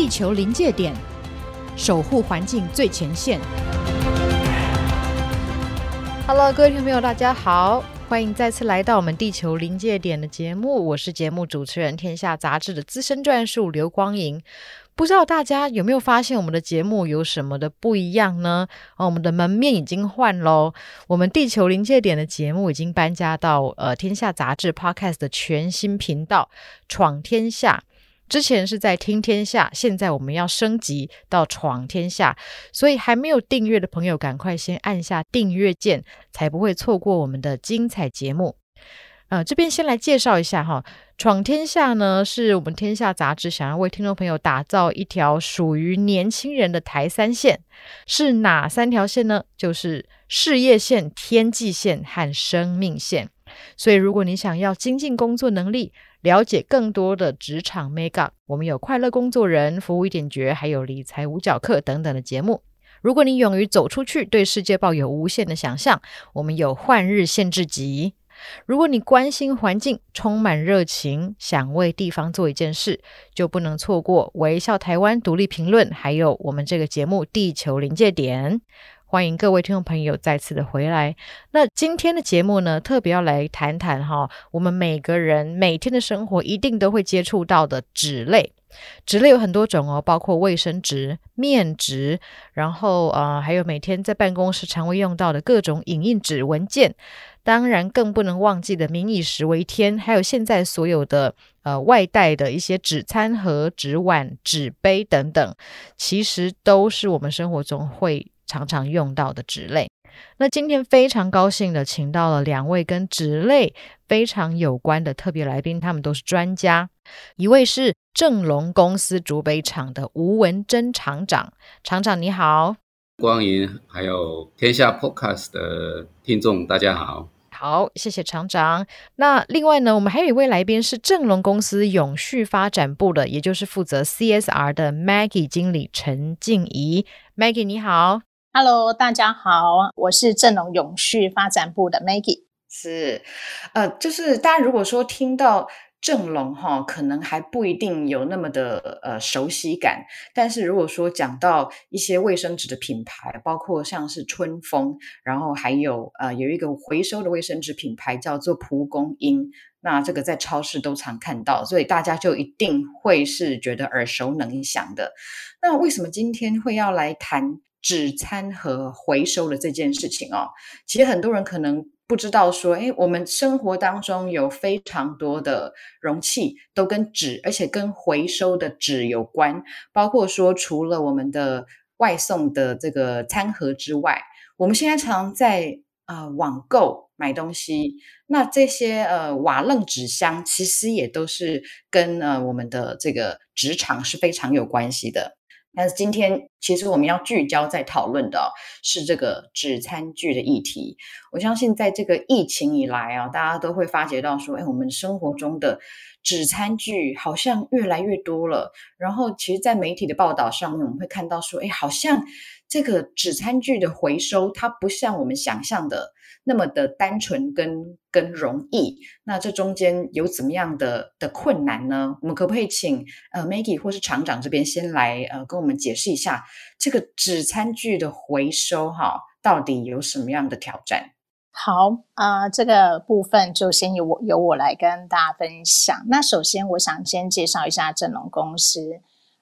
地球临界点，守护环境最前线。Hello，各位听众朋友，大家好，欢迎再次来到我们地球临界点的节目。我是节目主持人，天下杂志的资深撰述刘光莹。不知道大家有没有发现我们的节目有什么的不一样呢？哦，我们的门面已经换喽。我们地球临界点的节目已经搬家到呃天下杂志 Podcast 的全新频道“闯天下”。之前是在听天下，现在我们要升级到闯天下。所以还没有订阅的朋友，赶快先按下订阅键，才不会错过我们的精彩节目。呃，这边先来介绍一下哈，闯天下呢，是我们天下杂志想要为听众朋友打造一条属于年轻人的台三线，是哪三条线呢？就是事业线、天际线和生命线。所以，如果你想要精进工作能力，了解更多的职场 Make-up，我们有快乐工作人、服务一点绝，还有理财五角课等等的节目。如果你勇于走出去，对世界抱有无限的想象，我们有换日限制级。如果你关心环境，充满热情，想为地方做一件事，就不能错过《微笑台湾独立评论》，还有我们这个节目《地球临界点》。欢迎各位听众朋友再次的回来。那今天的节目呢，特别要来谈谈哈，我们每个人每天的生活一定都会接触到的纸类。纸类有很多种哦，包括卫生纸、面纸，然后呃，还有每天在办公室常会用到的各种影印纸文件。当然，更不能忘记的“民以食为天”，还有现在所有的呃外带的一些纸餐盒、纸碗、纸杯等等，其实都是我们生活中会常常用到的职类。那今天非常高兴的请到了两位跟职类非常有关的特别来宾，他们都是专家。一位是正隆公司竹北厂的吴文珍厂长，厂长你好。光莹，还有天下 Podcast 的听众，大家好。好，谢谢厂长。那另外呢，我们还有一位来宾是正隆公司永续发展部的，也就是负责 CSR 的 Maggie 经理陈静怡。Maggie 你好，Hello，大家好，我是正隆永续发展部的 Maggie。是，呃，就是大家如果说听到。正隆哈，可能还不一定有那么的呃熟悉感，但是如果说讲到一些卫生纸的品牌，包括像是春风，然后还有呃有一个回收的卫生纸品牌叫做蒲公英，那这个在超市都常看到，所以大家就一定会是觉得耳熟能详的。那为什么今天会要来谈纸餐盒回收的这件事情哦？其实很多人可能。不知道说，诶，我们生活当中有非常多的容器都跟纸，而且跟回收的纸有关。包括说，除了我们的外送的这个餐盒之外，我们现在常在呃网购买东西，那这些呃瓦楞纸箱其实也都是跟呃我们的这个职场是非常有关系的。但是今天，其实我们要聚焦在讨论的是这个纸餐具的议题。我相信，在这个疫情以来啊，大家都会发觉到说，哎，我们生活中的纸餐具好像越来越多了。然后，其实，在媒体的报道上面，我们会看到说，哎，好像这个纸餐具的回收，它不像我们想象的。那么的单纯跟跟容易，那这中间有怎么样的的困难呢？我们可不可以请呃 Maggie 或是厂长这边先来呃跟我们解释一下这个纸餐具的回收哈，到底有什么样的挑战？好啊，呃，这个部分就先由我由我来跟大家分享。那首先我想先介绍一下正隆公司，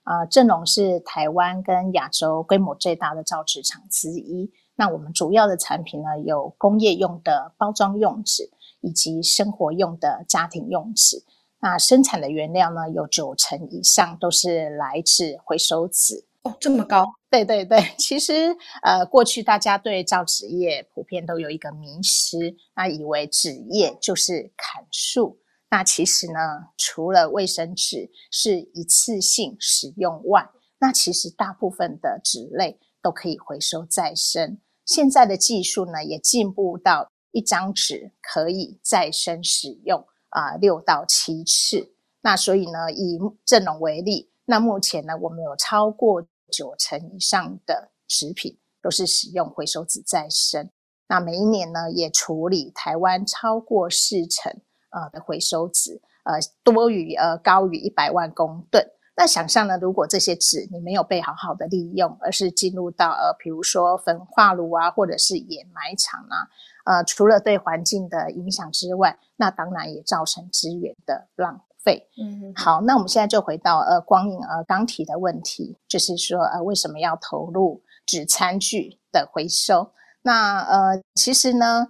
呃，正隆是台湾跟亚洲规模最大的造纸厂之一。那我们主要的产品呢，有工业用的包装用纸，以及生活用的家庭用纸。那生产的原料呢，有九成以上都是来自回收纸。哦，这么高？对对对，其实呃，过去大家对造纸业普遍都有一个迷失，那以为纸业就是砍树。那其实呢，除了卫生纸是一次性使用外，那其实大部分的纸类都可以回收再生。现在的技术呢，也进步到一张纸可以再生使用啊六到七次。那所以呢，以正隆为例，那目前呢，我们有超过九成以上的食品都是使用回收纸再生。那每一年呢，也处理台湾超过四成呃的回收纸，呃多于呃高于一百万公吨。那想象呢，如果这些纸你没有被好好的利用，而是进入到呃，比如说焚化炉啊，或者是掩埋场啊，呃，除了对环境的影响之外，那当然也造成资源的浪费。嗯，好，那我们现在就回到呃，光影呃刚提的问题，就是说呃，为什么要投入纸餐具的回收？那呃，其实呢。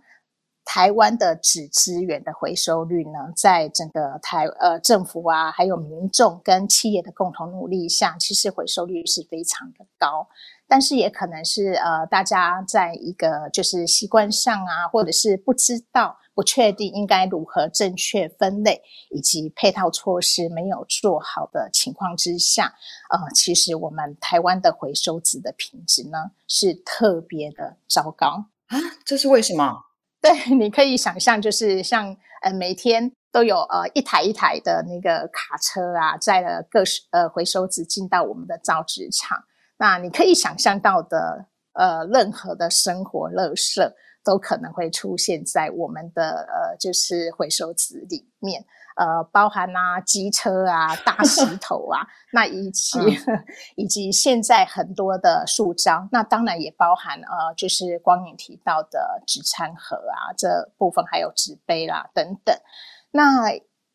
台湾的纸资源的回收率呢，在整个台呃政府啊，还有民众跟企业的共同努力下，其实回收率是非常的高。但是也可能是呃大家在一个就是习惯上啊，或者是不知道、不确定应该如何正确分类，以及配套措施没有做好的情况之下，呃，其实我们台湾的回收纸的品质呢是特别的糟糕啊，这是为什么？对，你可以想象，就是像呃，每天都有呃一台一台的那个卡车啊，载了各式呃回收纸进到我们的造纸厂。那你可以想象到的呃，任何的生活垃圾都可能会出现在我们的呃，就是回收纸里面。呃，包含啊，机车啊，大石头啊，那以及、嗯、以及现在很多的塑胶，那当然也包含呃，就是光影提到的纸餐盒啊，这部分还有纸杯啦等等。那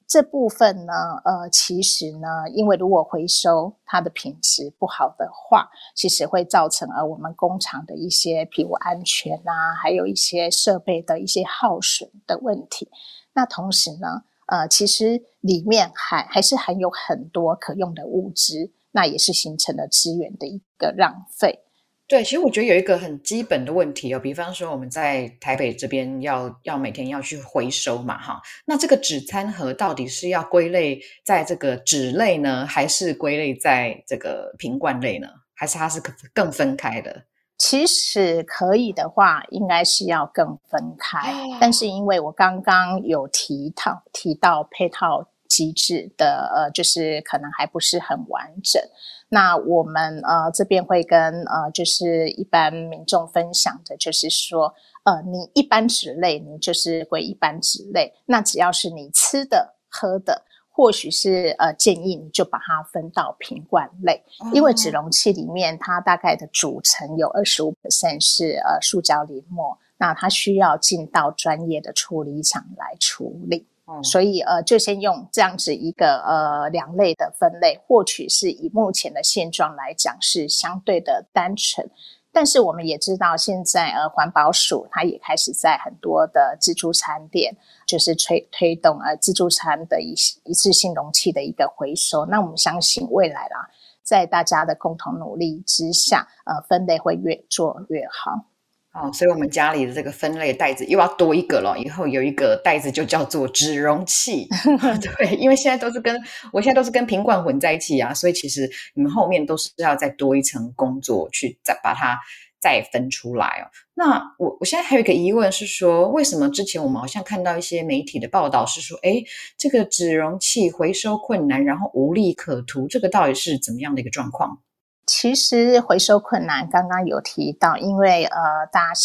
这部分呢，呃，其实呢，因为如果回收它的品质不好的话，其实会造成呃我们工厂的一些譬如安全啊，还有一些设备的一些耗损的问题。那同时呢，呃，其实里面还还是含有很多可用的物质，那也是形成了资源的一个浪费。对，其实我觉得有一个很基本的问题哦，比方说我们在台北这边要要每天要去回收嘛，哈，那这个纸餐盒到底是要归类在这个纸类呢，还是归类在这个瓶罐类呢？还是它是更分开的？其实可以的话，应该是要更分开。但是因为我刚刚有提到提到配套机制的，呃，就是可能还不是很完整。那我们呃这边会跟呃就是一般民众分享的，就是说，呃，你一般纸类，你就是归一般纸类。那只要是你吃的、喝的。或许是呃建议你就把它分到瓶罐类，因为纸容器里面它大概的组成有二十五 percent 是呃塑胶淋膜，那它需要进到专业的处理厂来处理，嗯、所以呃就先用这样子一个呃两类的分类，或许是以目前的现状来讲是相对的单纯。但是我们也知道，现在呃，环保署它也开始在很多的自助餐店，就是推推动呃自助餐的一一次性容器的一个回收。那我们相信未来啦，在大家的共同努力之下，呃，分类会越做越好。哦，所以我们家里的这个分类袋子又要多一个了。以后有一个袋子就叫做纸容器，对，因为现在都是跟我现在都是跟瓶罐混在一起啊，所以其实你们后面都是要再多一层工作去再把它再分出来哦。那我我现在还有一个疑问是说，为什么之前我们好像看到一些媒体的报道是说，哎，这个纸容器回收困难，然后无利可图，这个到底是怎么样的一个状况？其实回收困难，刚刚有提到，因为呃，大家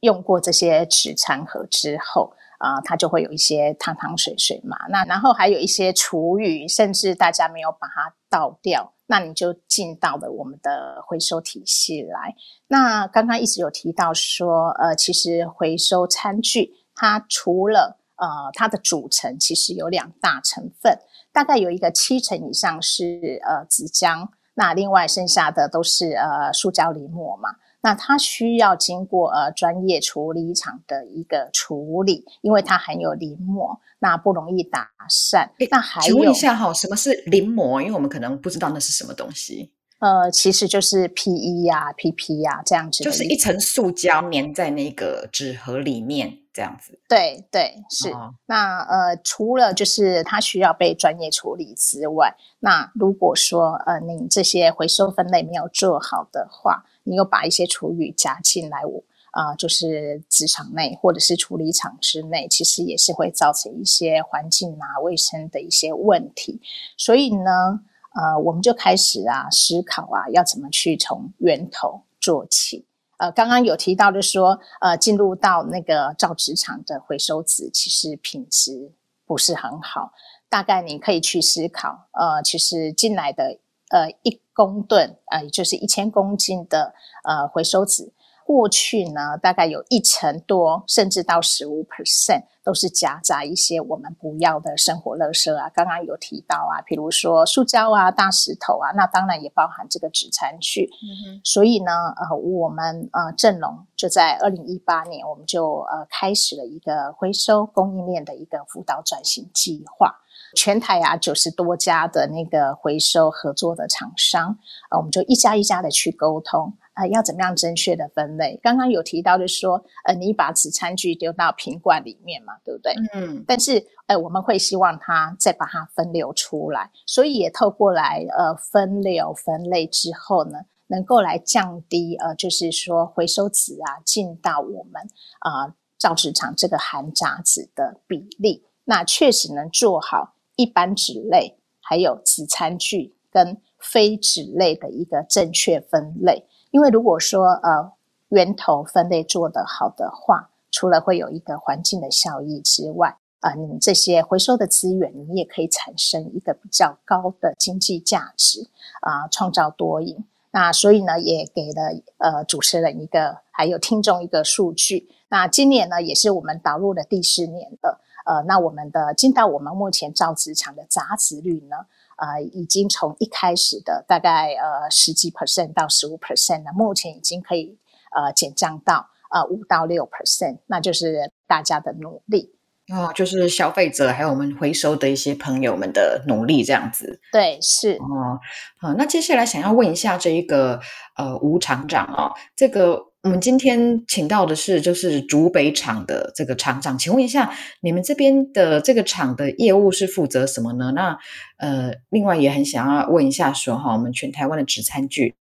用过这些纸餐盒之后，啊、呃，它就会有一些汤汤水水嘛。那然后还有一些厨余，甚至大家没有把它倒掉，那你就进到了我们的回收体系来。那刚刚一直有提到说，呃，其实回收餐具，它除了呃它的组成，其实有两大成分，大概有一个七成以上是呃纸浆。那另外剩下的都是呃塑胶离膜嘛，那它需要经过呃专业处理厂的一个处理，因为它含有磷膜，那不容易打散。那还有，请问一下哈，什么是磷膜？因为我们可能不知道那是什么东西。呃，其实就是 PE 呀、PP 呀这样子，就是一层塑胶粘在那个纸盒里面这样子。对对是。哦、那呃，除了就是它需要被专业处理之外，那如果说呃你这些回收分类没有做好的话，你又把一些厨余加进来，我、呃、啊就是纸厂内或者是处理厂之内，其实也是会造成一些环境啊卫生的一些问题。所以呢。呃，我们就开始啊思考啊，要怎么去从源头做起。呃，刚刚有提到的说，呃，进入到那个造纸厂的回收纸，其实品质不是很好。大概你可以去思考，呃，其实进来的呃一公吨呃，也就是一千公斤的呃回收纸。过去呢，大概有一成多，甚至到十五 percent 都是夹杂一些我们不要的生活垃圾啊。刚刚有提到啊，比如说塑胶啊、大石头啊，那当然也包含这个纸餐具。嗯。所以呢，呃，我们呃正隆就在二零一八年，我们就呃开始了一个回收供应链的一个辅导转型计划。全台啊九十多家的那个回收合作的厂商，呃，我们就一家一家的去沟通。呃，要怎么样正确的分类？刚刚有提到就是说，呃，你把纸餐具丢到瓶罐里面嘛，对不对？嗯。但是，呃，我们会希望它再把它分流出来，所以也透过来呃分流分类之后呢，能够来降低呃，就是说回收纸啊进到我们啊、呃、造纸厂这个含杂纸的比例，那确实能做好一般纸类还有纸餐具跟非纸类的一个正确分类。因为如果说呃源头分类做得好的话，除了会有一个环境的效益之外，啊、呃，你们这些回收的资源，你也可以产生一个比较高的经济价值啊、创造多赢。那所以呢，也给了呃主持人一个还有听众一个数据。那今年呢，也是我们导入的第四年了。呃，那我们的进到我们目前造纸厂的杂质率呢？呃，已经从一开始的大概呃十几 percent 到十五 percent，那目前已经可以呃减降到呃五到六 percent，那就是大家的努力哦，就是消费者还有我们回收的一些朋友们的努力这样子。对，是哦，好，那接下来想要问一下这一个呃吴厂长啊、哦，这个。我们今天请到的是就是竹北厂的这个厂长，请问一下，你们这边的这个厂的业务是负责什么呢？那呃，另外也很想要问一下说，说哈，我们全台湾的纸餐具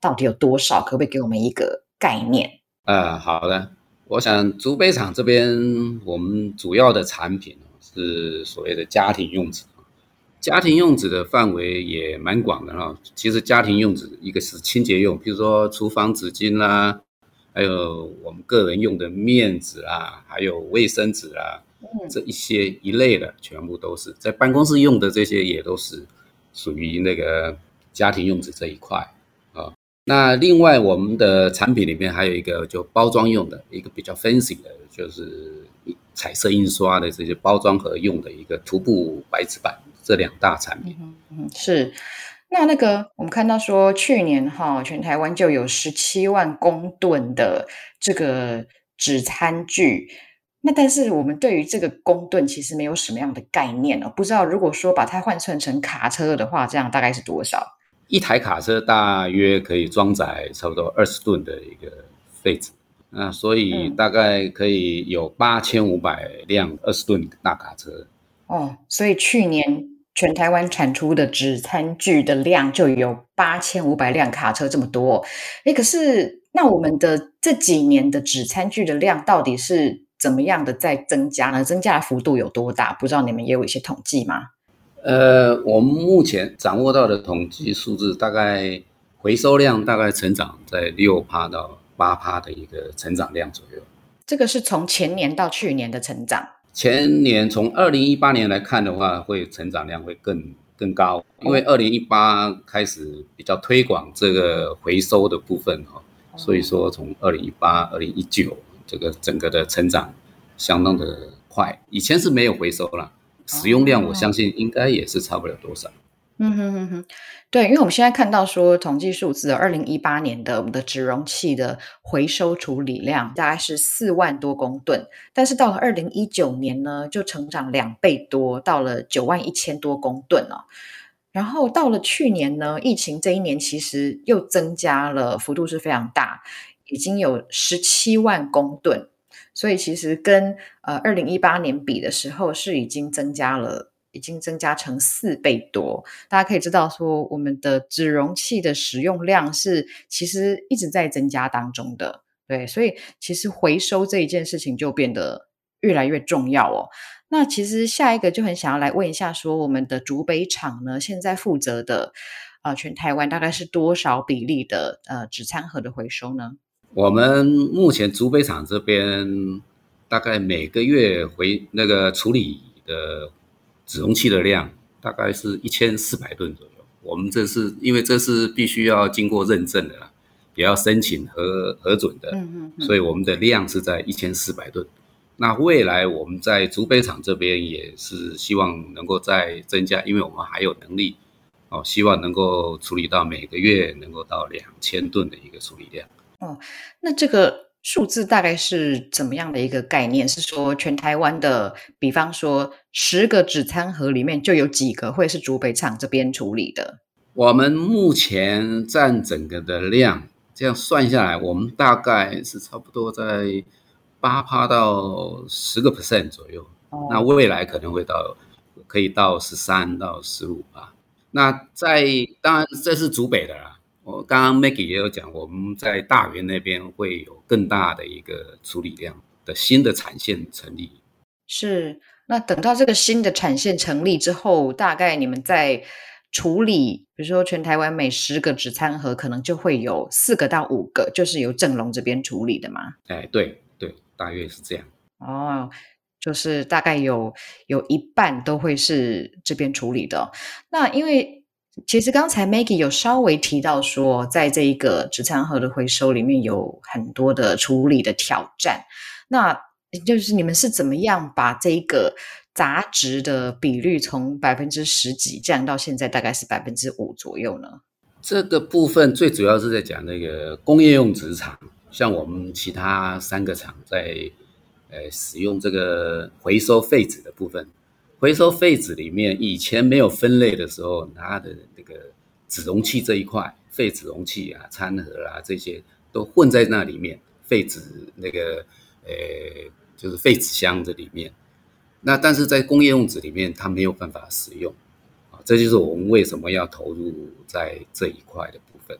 到底有多少？可不可以给我们一个概念？呃，好的，我想竹北厂这边我们主要的产品是所谓的家庭用纸，家庭用纸的范围也蛮广的哈。其实家庭用纸一个是清洁用，比如说厨房纸巾啦、还有我们个人用的面纸啊，还有卫生纸啊，这一些一类的，全部都是在办公室用的这些，也都是属于那个家庭用纸这一块啊。那另外我们的产品里面还有一个就包装用的一个比较 fancy 的，就是彩色印刷的这些包装盒用的一个涂布白纸板，这两大产品。嗯，是。那那个，我们看到说，去年哈，全台湾就有十七万公吨的这个纸餐具。那但是我们对于这个公吨其实没有什么样的概念哦，不知道如果说把它换算成卡车的话，这样大概是多少？一台卡车大约可以装载差不多二十吨的一个废纸，那所以大概可以有八千五百辆二十吨大卡车。哦，所以去年。全台湾产出的纸餐具的量就有八千五百辆卡车这么多，诶，可是那我们的这几年的纸餐具的量到底是怎么样的在增加呢？增加的幅度有多大？不知道你们也有一些统计吗？呃，我们目前掌握到的统计数字，大概回收量大概成长在六趴到八趴的一个成长量左右。这个是从前年到去年的成长。前年从二零一八年来看的话，会成长量会更更高，因为二零一八开始比较推广这个回收的部分哈，所以说从二零一八、二零一九这个整个的成长相当的快，以前是没有回收啦，使用量我相信应该也是差不了多少。嗯哼哼哼，对，因为我们现在看到说统计数字，二零一八年的我们的纸容器的回收处理量大概是四万多公吨，但是到了二零一九年呢，就成长两倍多，到了九万一千多公吨哦。然后到了去年呢，疫情这一年其实又增加了，幅度是非常大，已经有十七万公吨，所以其实跟呃二零一八年比的时候是已经增加了。已经增加成四倍多，大家可以知道说，我们的纸容器的使用量是其实一直在增加当中的，对，所以其实回收这一件事情就变得越来越重要哦。那其实下一个就很想要来问一下，说我们的竹北厂呢，现在负责的呃全台湾大概是多少比例的呃纸餐盒的回收呢？我们目前竹北厂这边大概每个月回那个处理的。纸容器的量大概是一千四百吨左右。我们这是因为这是必须要经过认证的啦，也要申请核核准的，嗯嗯嗯，所以我们的量是在一千四百吨。那未来我们在竹北厂这边也是希望能够再增加，因为我们还有能力哦，希望能够处理到每个月能够到两千吨的一个处理量。哦，那这个数字大概是怎么样的一个概念？是说全台湾的，比方说十个纸餐盒里面就有几个会是竹北厂这边处理的？我们目前占整个的量，这样算下来，我们大概是差不多在。八趴到十个 percent 左右，哦，那未来可能会到，可以到十三到十五吧。那在当然这是竹北的啦，我刚刚 Maggie 也有讲，我们在大园那边会有更大的一个处理量的新的产线成立。是，那等到这个新的产线成立之后，大概你们在处理，比如说全台湾每十个纸餐盒，可能就会有四个到五个，就是由正隆这边处理的吗？哎，对。大约是这样哦，就是大概有有一半都会是这边处理的。那因为其实刚才 Maggie 有稍微提到说，在这一个纸餐盒的回收里面有很多的处理的挑战。那就是你们是怎么样把这个杂质的比率从百分之十几降到现在大概是百分之五左右呢？这个部分最主要是在讲那个工业用纸厂。像我们其他三个厂在，呃，使用这个回收废纸的部分，回收废纸里面以前没有分类的时候，它的那个纸容器这一块，废纸容器啊、餐盒啊这些都混在那里面，废纸那个，呃，就是废纸箱这里面。那但是在工业用纸里面，它没有办法使用，啊，这就是我们为什么要投入在这一块的部分。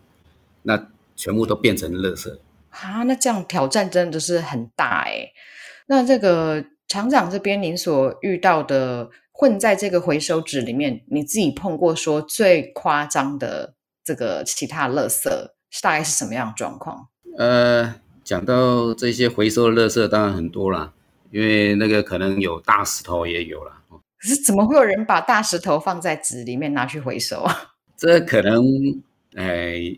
那全部都变成垃圾。啊，那这样挑战真的是很大诶。那这个厂长这边，您所遇到的混在这个回收纸里面，你自己碰过说最夸张的这个其他垃圾，大概是什么样的状况？呃，讲到这些回收的垃圾，当然很多啦，因为那个可能有大石头也有啦。可是怎么会有人把大石头放在纸里面拿去回收啊？这可能，哎。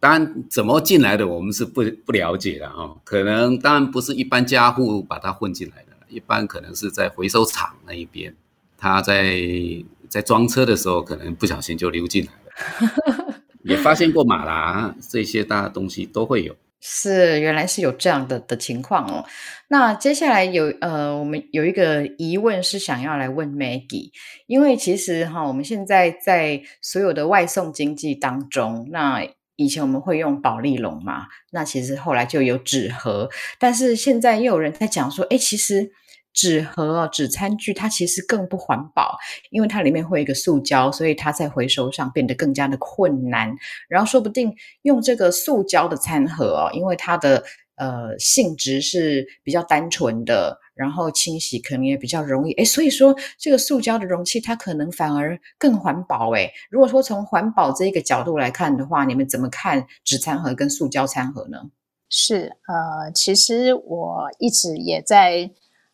当然，怎么进来的我们是不不了解的啊。可能当然不是一般家户把它混进来的，一般可能是在回收厂那一边，他在在装车的时候，可能不小心就溜进来了。也发现过马达这些大的东西都会有。是，原来是有这样的的情况哦。那接下来有呃，我们有一个疑问是想要来问 Maggie，因为其实哈，我们现在在所有的外送经济当中，那以前我们会用保利龙嘛，那其实后来就有纸盒，但是现在又有人在讲说，哎，其实纸盒哦，纸餐具它其实更不环保，因为它里面会有一个塑胶，所以它在回收上变得更加的困难。然后说不定用这个塑胶的餐盒哦，因为它的呃性质是比较单纯的。然后清洗可能也比较容易，诶，所以说这个塑胶的容器它可能反而更环保，诶。如果说从环保这一个角度来看的话，你们怎么看纸餐盒跟塑胶餐盒呢？是，呃，其实我一直也在、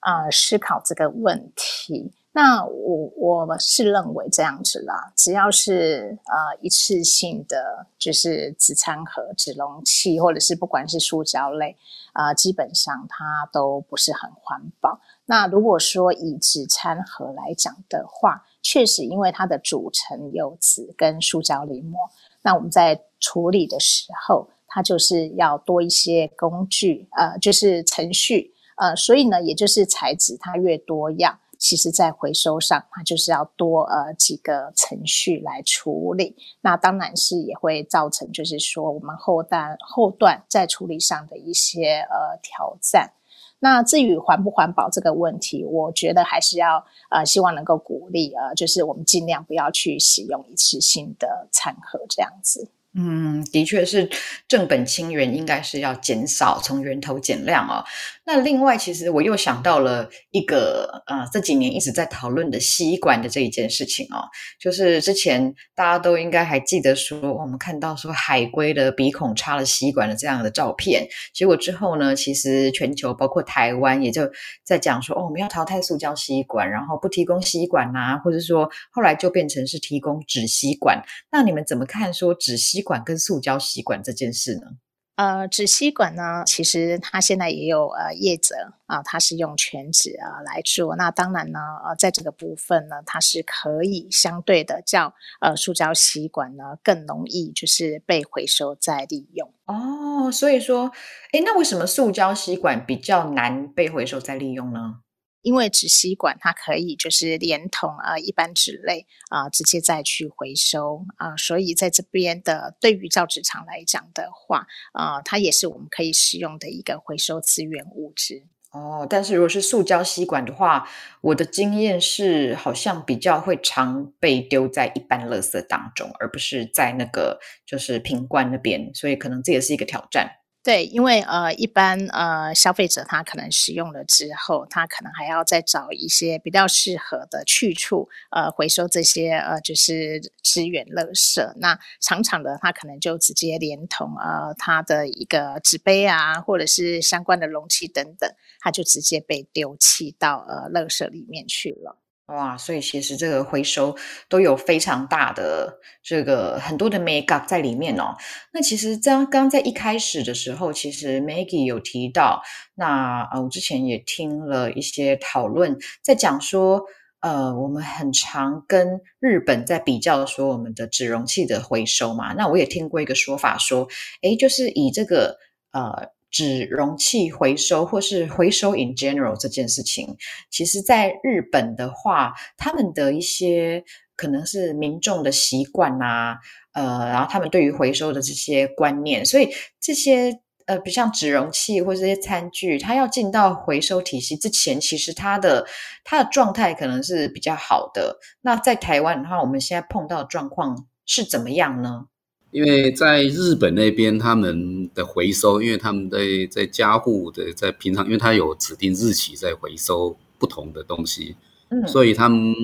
呃、思考这个问题。那我我是认为这样子啦，只要是呃一次性的，就是纸餐盒、纸容器，或者是不管是塑胶类，啊、基本上它都不是很环保。那如果说以纸餐盒来讲的话，确实因为它的组成有纸跟塑胶淋膜，那我们在处理的时候，它就是要多一些工具，呃，就是程序，呃，所以呢，也就是材质它越多样。其实，在回收上，它就是要多呃几个程序来处理，那当然是也会造成，就是说我们后段后段在处理上的一些呃挑战。那至于环不环保这个问题，我觉得还是要呃希望能够鼓励呃，就是我们尽量不要去使用一次性的餐盒这样子。嗯，的确是正本清源，应该是要减少，从源头减量哦。那另外，其实我又想到了一个呃，这几年一直在讨论的吸管的这一件事情哦，就是之前大家都应该还记得说，我们看到说海龟的鼻孔插了吸管的这样的照片，结果之后呢，其实全球包括台湾也就在讲说，哦，我们要淘汰塑胶吸管，然后不提供吸管啊，或者说后来就变成是提供纸吸管。那你们怎么看说纸吸管跟塑胶吸管这件事呢？呃，纸吸管呢，其实它现在也有呃业者啊，它是用全纸啊来做。那当然呢，呃，在这个部分呢，它是可以相对的叫呃塑胶吸管呢更容易就是被回收再利用。哦，所以说，诶，那为什么塑胶吸管比较难被回收再利用呢？因为纸吸管它可以就是连同呃一般纸类啊、直接再去回收啊、所以在这边的对于造纸厂来讲的话啊、它也是我们可以使用的一个回收资源物质。哦，但是如果是塑胶吸管的话，我的经验是好像比较会常被丢在一般垃圾当中，而不是在那个就是瓶罐那边，所以可能这也是一个挑战。对，因为呃，一般呃，消费者他可能使用了之后，他可能还要再找一些比较适合的去处，呃，回收这些呃，就是资源垃圾。那常常的，他可能就直接连同呃，他的一个纸杯啊，或者是相关的容器等等，他就直接被丢弃到呃，垃圾里面去了。哇，所以其实这个回收都有非常大的这个很多的眉角在里面哦。那其实刚刚在一开始的时候，其实 Maggie 有提到，那呃我之前也听了一些讨论，在讲说，呃，我们很常跟日本在比较说我们的纸容器的回收嘛。那我也听过一个说法说，诶，就是以这个呃。纸容器回收或是回收 in general 这件事情，其实在日本的话，他们的一些可能是民众的习惯啊，呃，然后他们对于回收的这些观念，所以这些呃，比如像纸容器或这些餐具，它要进到回收体系之前，其实它的它的状态可能是比较好的。那在台湾的话，我们现在碰到的状况是怎么样呢？因为在日本那边，他们的回收，因为他们在在家户的在平常，因为他有指定日期在回收不同的东西，嗯，所以他们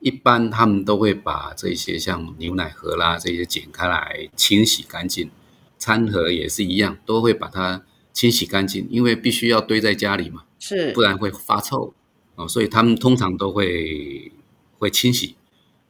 一般他们都会把这些像牛奶盒啦这些剪开来清洗干净，餐盒也是一样，都会把它清洗干净，因为必须要堆在家里嘛，是，不然会发臭哦，所以他们通常都会会清洗。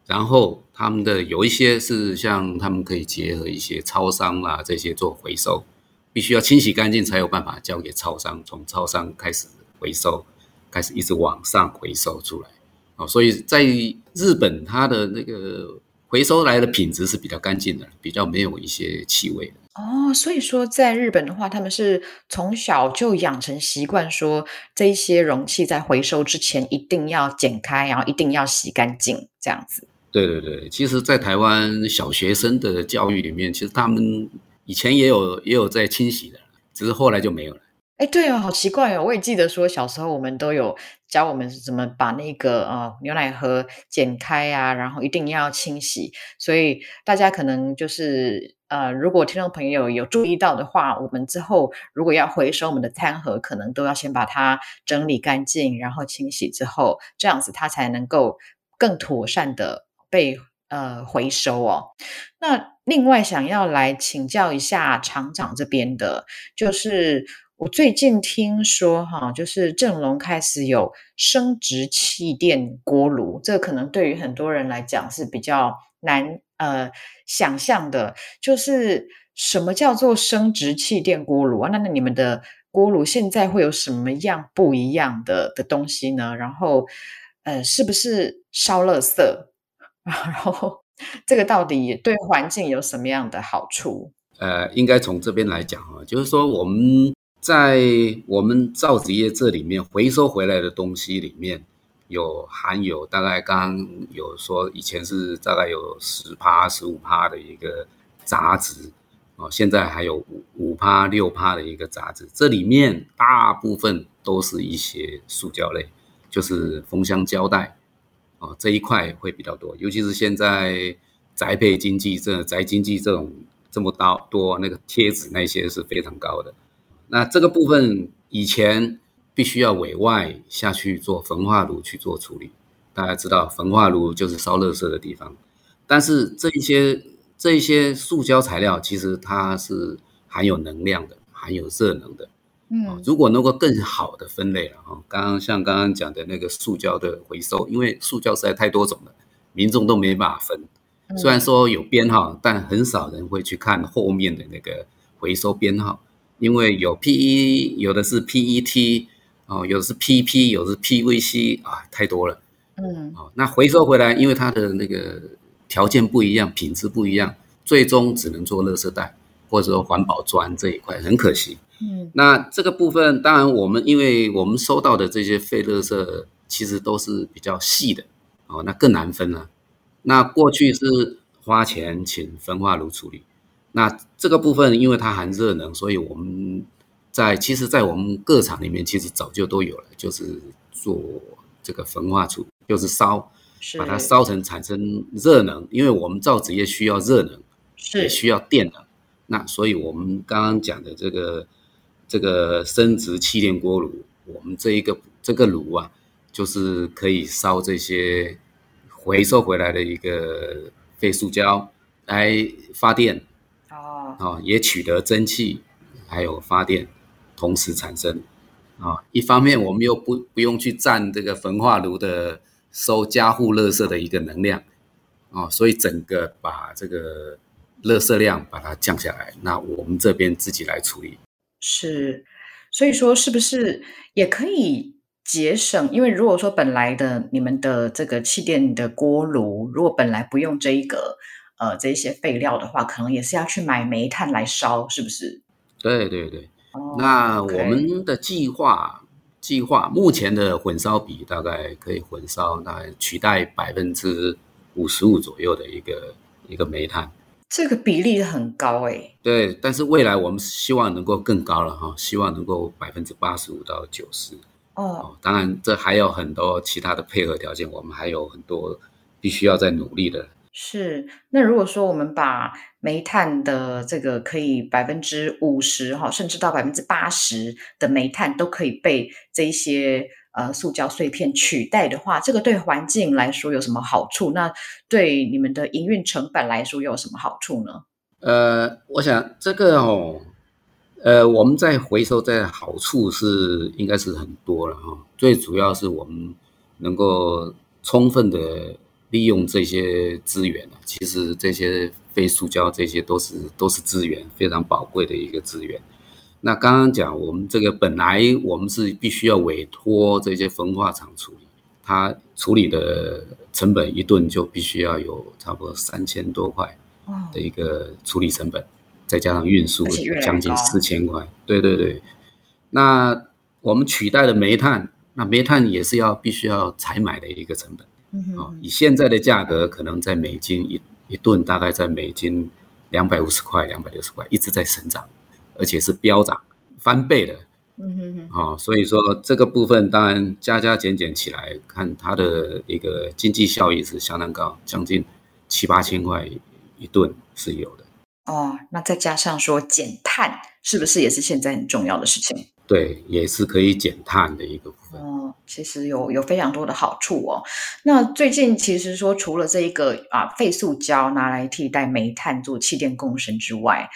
然后他们的有一些是像他们可以结合一些超商啊这些做回收，必须要清洗干净才有办法交给超商，从超商开始回收，开始一直往上回收出来。哦，所以在日本，它的那个回收来的品质是比较干净的，比较没有一些气味的。哦，所以说在日本的话，他们是从小就养成习惯，说这些容器在回收之前一定要剪开，然后一定要洗干净，这样子。对对对，其实，在台湾小学生的教育里面，其实他们以前也有也有在清洗的，只是后来就没有了。哎，对哦，好奇怪哦！我也记得说，小时候我们都有教我们怎么把那个呃牛奶盒剪开啊，然后一定要清洗。所以大家可能就是呃，如果听众朋友有注意到的话，我们之后如果要回收我们的餐盒，可能都要先把它整理干净，然后清洗之后，这样子它才能够更妥善的。被呃回收哦，那另外想要来请教一下厂长这边的，就是我最近听说哈，就是正隆开始有生殖气垫锅炉，这可能对于很多人来讲是比较难呃想象的，就是什么叫做生殖气垫锅炉啊？那那你们的锅炉现在会有什么样不一样的的东西呢？然后呃，是不是烧垃圾？然后，这个到底对环境有什么样的好处？呃，应该从这边来讲啊，就是说我们在我们造纸业这里面回收回来的东西里面有含有大概刚刚有说以前是大概有十趴、十五趴的一个杂质哦，现在还有五五趴、六趴的一个杂质，这里面大部分都是一些塑胶类，就是封箱胶带。哦，这一块会比较多，尤其是现在宅配经济这宅经济这种这么大多，那个贴纸那些是非常高的。那这个部分以前必须要委外下去做焚化炉去做处理。大家知道，焚化炉就是烧垃圾的地方。但是这一些这一些塑胶材料，其实它是含有能量的，含有热能的。嗯，如果能够更好的分类了哈，刚刚像刚刚讲的那个塑胶的回收，因为塑胶实在太多种了，民众都没办法分。虽然说有编号，但很少人会去看后面的那个回收编号，因为有 PE，有的是 PET，哦，有的是 PP，有的是 PVC 啊，太多了。嗯，哦，那回收回来，因为它的那个条件不一样，品质不一样，最终只能做垃圾袋，或者说环保砖这一块，很可惜。嗯，那这个部分，当然我们因为我们收到的这些废垃圾，其实都是比较细的，哦，那更难分了。那过去是花钱请焚化炉处理，那这个部分因为它含热能，所以我们在其实，在我们各厂里面其实早就都有了，就是做这个焚化处，就是烧，把它烧成产生热能，因为我们造纸业需要热能，也需要电能，那所以我们刚刚讲的这个这个生质气垫锅炉，我们这一个这个炉啊，就是可以烧这些。回收回来的一个废塑胶来发电哦，哦，也取得蒸汽，还有发电同时产生啊、哦。一方面我们又不不用去占这个焚化炉的收加户垃圾的一个能量哦，所以整个把这个垃圾量把它降下来，那我们这边自己来处理。是，所以说是不是也可以？节省，因为如果说本来的你们的这个气垫的锅炉，如果本来不用这一个呃这一些废料的话，可能也是要去买煤炭来烧，是不是？对对对。Oh, 那我们的计划计划目前的混烧比大概可以混烧，那取代百分之五十五左右的一个一个煤炭。这个比例很高哎。对，但是未来我们希望能够更高了哈，希望能够百分之八十五到九十。哦，当然，这还有很多其他的配合条件，我们还有很多必须要再努力的。是，那如果说我们把煤炭的这个可以百分之五十哈，甚至到百分之八十的煤炭都可以被这一些呃塑胶碎片取代的话，这个对环境来说有什么好处？那对你们的营运成本来说又有什么好处呢？呃，我想这个哦。呃，我们在回收在好处是应该是很多了哈，最主要是我们能够充分的利用这些资源，其实这些废塑胶这些都是都是资源，非常宝贵的一个资源。那刚刚讲我们这个本来我们是必须要委托这些焚化厂处理，它处理的成本一吨就必须要有差不多三千多块的一个处理成本。再加上运输，将近四千块。对对对，那我们取代了煤炭，那煤炭也是要必须要采买的一个成本。嗯哼，以现在的价格，可能在美金一一吨大概在美金两百五十块、两百六十块，一直在成长，而且是飙涨翻倍的。嗯哼哼，哦所以说这个部分当然加加减减起来，看它的一个经济效益是相当高，将近七八千块一吨是有的。哦，那再加上说减碳，是不是也是现在很重要的事情？对，也是可以减碳的一个部分。哦，其实有有非常多的好处哦。那最近其实说，除了这一个啊废塑胶拿来替代煤炭做气电共生之外，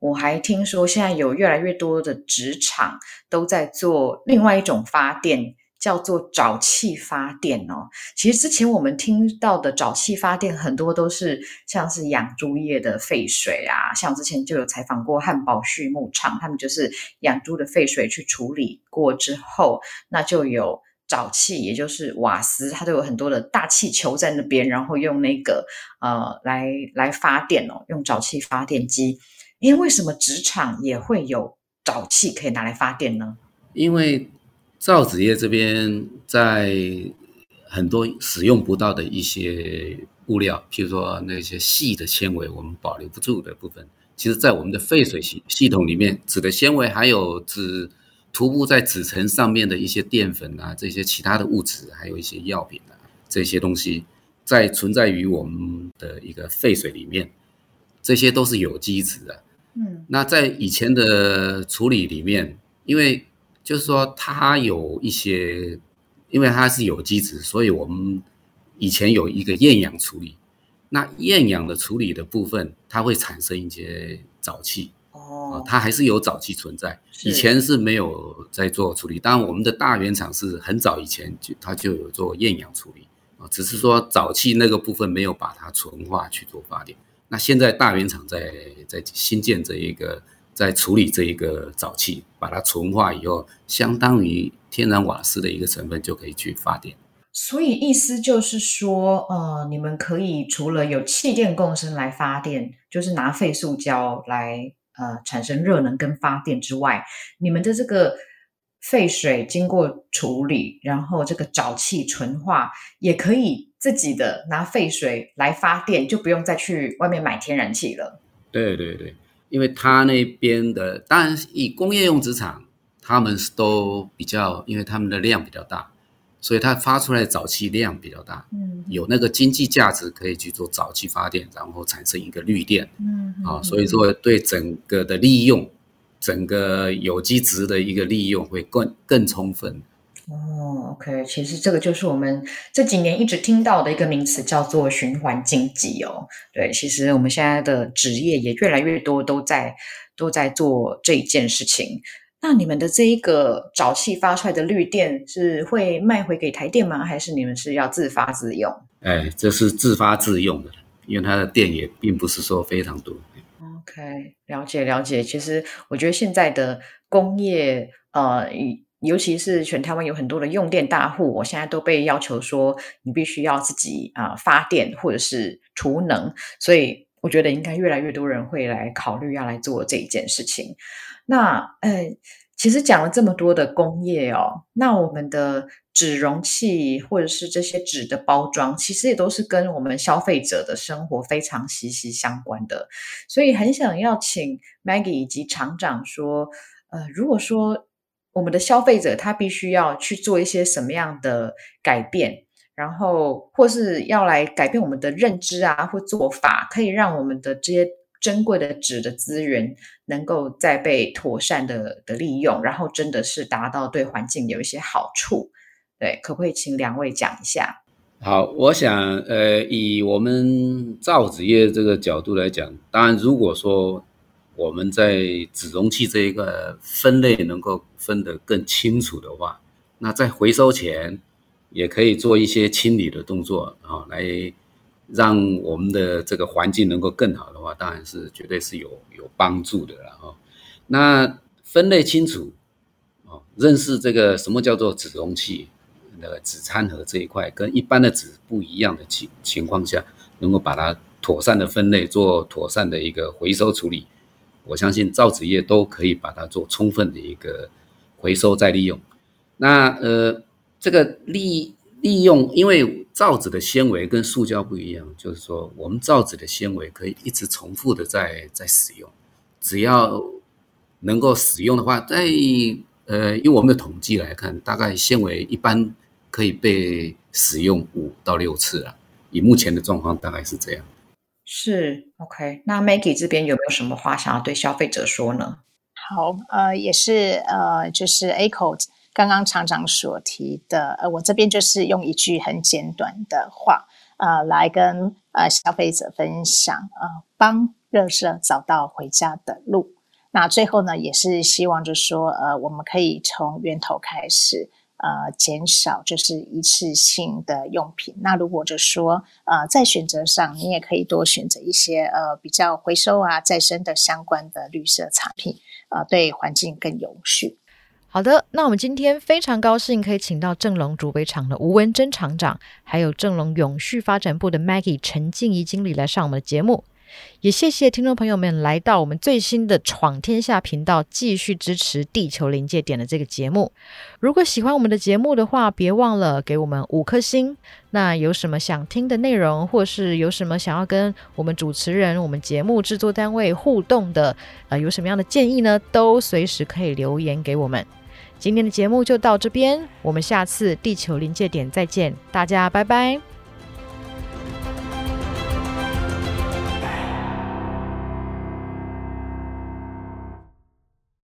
我还听说现在有越来越多的纸厂都在做另外一种发电。叫做沼气发电哦，其实之前我们听到的沼气发电很多都是像是养猪业的废水啊，像之前就有采访过汉堡畜牧场，他们就是养猪的废水去处理过之后，那就有沼气，也就是瓦斯，它都有很多的大气球在那边，然后用那个呃来来发电哦，用沼气发电机。因为什么纸厂也会有沼气可以拿来发电呢？因为造纸业这边在很多使用不到的一些物料，譬如说那些细的纤维，我们保留不住的部分，其实，在我们的废水系系统里面，纸的纤维还有纸涂布在纸层上面的一些淀粉啊，这些其他的物质，还有一些药品啊，这些东西，在存在于我们的一个废水里面。这些都是有机质的。嗯，那在以前的处理里面，因为就是说它有一些，因为它是有机质，所以我们以前有一个厌氧处理。那厌氧的处理的部分，它会产生一些沼气。哦，它还是有沼气存在。以前是没有在做处理，当然我们的大原厂是很早以前就它就有做厌氧处理啊，只是说沼气那个部分没有把它纯化去做发电。那现在大原厂在在新建这一个，在处理这一个沼气，把它纯化以后，相当于天然瓦斯的一个成分就可以去发电。所以意思就是说，呃，你们可以除了有气电共生来发电，就是拿废塑胶来呃产生热能跟发电之外，你们的这个废水经过处理，然后这个沼气纯化，也可以自己的拿废水来发电，就不用再去外面买天然气了。对对对，因为他那边的，当然以工业用纸厂，他们都比较，因为他们的量比较大。所以它发出来的沼气量比较大，嗯，有那个经济价值可以去做早期发电，然后产生一个绿电，嗯，啊，所以说对整个的利用，整个有机值的一个利用会更更充分。哦，OK，其实这个就是我们这几年一直听到的一个名词，叫做循环经济哦。对，其实我们现在的职业也越来越多都在都在做这一件事情。那你们的这一个沼气发出来的绿电是会卖回给台电吗？还是你们是要自发自用？哎，这是自发自用的，因为它的电也并不是说非常多。OK，了解了解。其实我觉得现在的工业，呃，尤其是全台湾有很多的用电大户，我现在都被要求说，你必须要自己啊、呃、发电或者是储能，所以我觉得应该越来越多人会来考虑要来做这一件事情。那呃，其实讲了这么多的工业哦，那我们的纸容器或者是这些纸的包装，其实也都是跟我们消费者的生活非常息息相关的。所以很想要请 Maggie 以及厂长说，呃，如果说我们的消费者他必须要去做一些什么样的改变，然后或是要来改变我们的认知啊或做法，可以让我们的这些。珍贵的纸的资源能够再被妥善的的利用，然后真的是达到对环境有一些好处。对，可不可以请两位讲一下？好，我想，呃，以我们造纸业这个角度来讲，当然，如果说我们在纸容器这一个分类能够分得更清楚的话，那在回收前也可以做一些清理的动作啊，来。让我们的这个环境能够更好的话，当然是绝对是有有帮助的了哈。那分类清楚，哦，认识这个什么叫做纸容器，那个纸餐盒这一块跟一般的纸不一样的情情况下，能够把它妥善的分类，做妥善的一个回收处理，我相信造纸业都可以把它做充分的一个回收再利用。那呃，这个利利用，因为。造纸的纤维跟塑胶不一样，就是说我们造纸的纤维可以一直重复的在在使用，只要能够使用的话，在呃，以我们的统计来看，大概纤维一般可以被使用五到六次啊。以目前的状况，大概是这样。是 OK，那 Maggie 这边有没有什么话想要对消费者说呢？好，呃，也是呃，就是 Echo。刚刚厂长所提的，呃，我这边就是用一句很简短的话，呃，来跟呃消费者分享，呃，帮垃圾找到回家的路。那最后呢，也是希望就是说，呃，我们可以从源头开始，呃，减少就是一次性的用品。那如果就说，呃，在选择上，你也可以多选择一些呃比较回收啊、再生的相关的绿色产品，呃，对环境更有序。好的，那我们今天非常高兴可以请到正隆竹北厂的吴文珍厂长，还有正隆永续发展部的 Maggie 陈静怡经理来上我们的节目，也谢谢听众朋友们来到我们最新的闯天下频道，继续支持地球临界点的这个节目。如果喜欢我们的节目的话，别忘了给我们五颗星。那有什么想听的内容，或是有什么想要跟我们主持人、我们节目制作单位互动的，呃，有什么样的建议呢？都随时可以留言给我们。今天的节目就到这边，我们下次地球临界点再见，大家拜拜。